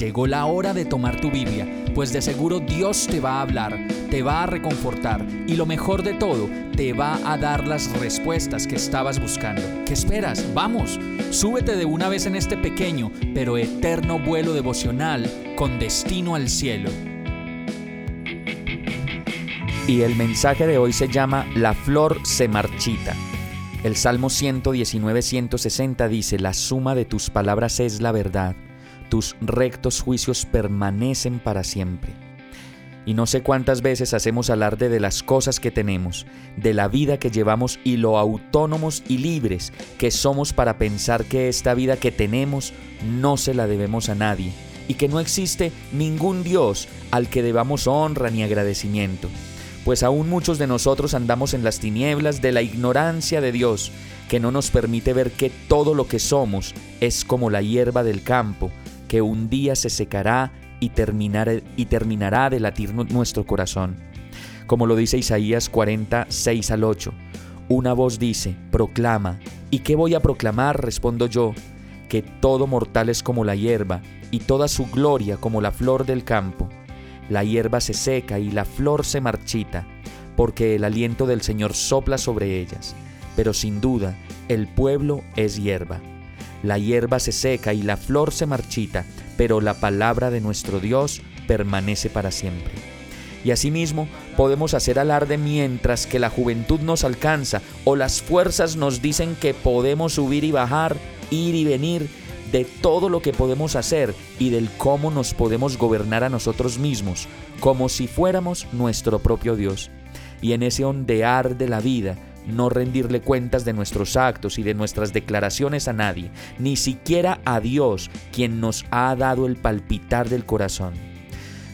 Llegó la hora de tomar tu Biblia, pues de seguro Dios te va a hablar, te va a reconfortar y lo mejor de todo, te va a dar las respuestas que estabas buscando. ¿Qué esperas? Vamos, súbete de una vez en este pequeño pero eterno vuelo devocional con destino al cielo. Y el mensaje de hoy se llama La flor se marchita. El Salmo 119-160 dice, La suma de tus palabras es la verdad tus rectos juicios permanecen para siempre. Y no sé cuántas veces hacemos alarde de las cosas que tenemos, de la vida que llevamos y lo autónomos y libres que somos para pensar que esta vida que tenemos no se la debemos a nadie y que no existe ningún Dios al que debamos honra ni agradecimiento. Pues aún muchos de nosotros andamos en las tinieblas de la ignorancia de Dios, que no nos permite ver que todo lo que somos es como la hierba del campo, que un día se secará y, y terminará de latir nuestro corazón. Como lo dice Isaías 46 al 8. Una voz dice, proclama. ¿Y qué voy a proclamar? Respondo yo, que todo mortal es como la hierba, y toda su gloria como la flor del campo. La hierba se seca y la flor se marchita, porque el aliento del Señor sopla sobre ellas. Pero sin duda, el pueblo es hierba. La hierba se seca y la flor se marchita, pero la palabra de nuestro Dios permanece para siempre. Y asimismo podemos hacer alarde mientras que la juventud nos alcanza o las fuerzas nos dicen que podemos subir y bajar, ir y venir, de todo lo que podemos hacer y del cómo nos podemos gobernar a nosotros mismos, como si fuéramos nuestro propio Dios. Y en ese ondear de la vida, no rendirle cuentas de nuestros actos y de nuestras declaraciones a nadie, ni siquiera a Dios, quien nos ha dado el palpitar del corazón.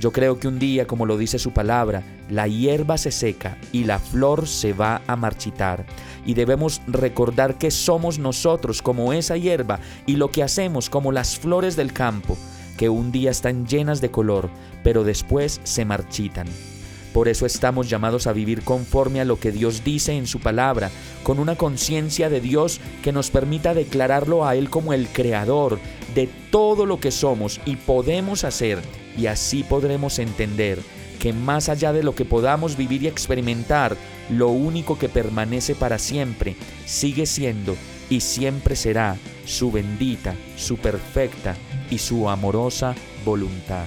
Yo creo que un día, como lo dice su palabra, la hierba se seca y la flor se va a marchitar. Y debemos recordar que somos nosotros como esa hierba y lo que hacemos como las flores del campo, que un día están llenas de color, pero después se marchitan. Por eso estamos llamados a vivir conforme a lo que Dios dice en su palabra, con una conciencia de Dios que nos permita declararlo a Él como el creador de todo lo que somos y podemos hacer, y así podremos entender que más allá de lo que podamos vivir y experimentar, lo único que permanece para siempre sigue siendo y siempre será su bendita, su perfecta y su amorosa voluntad.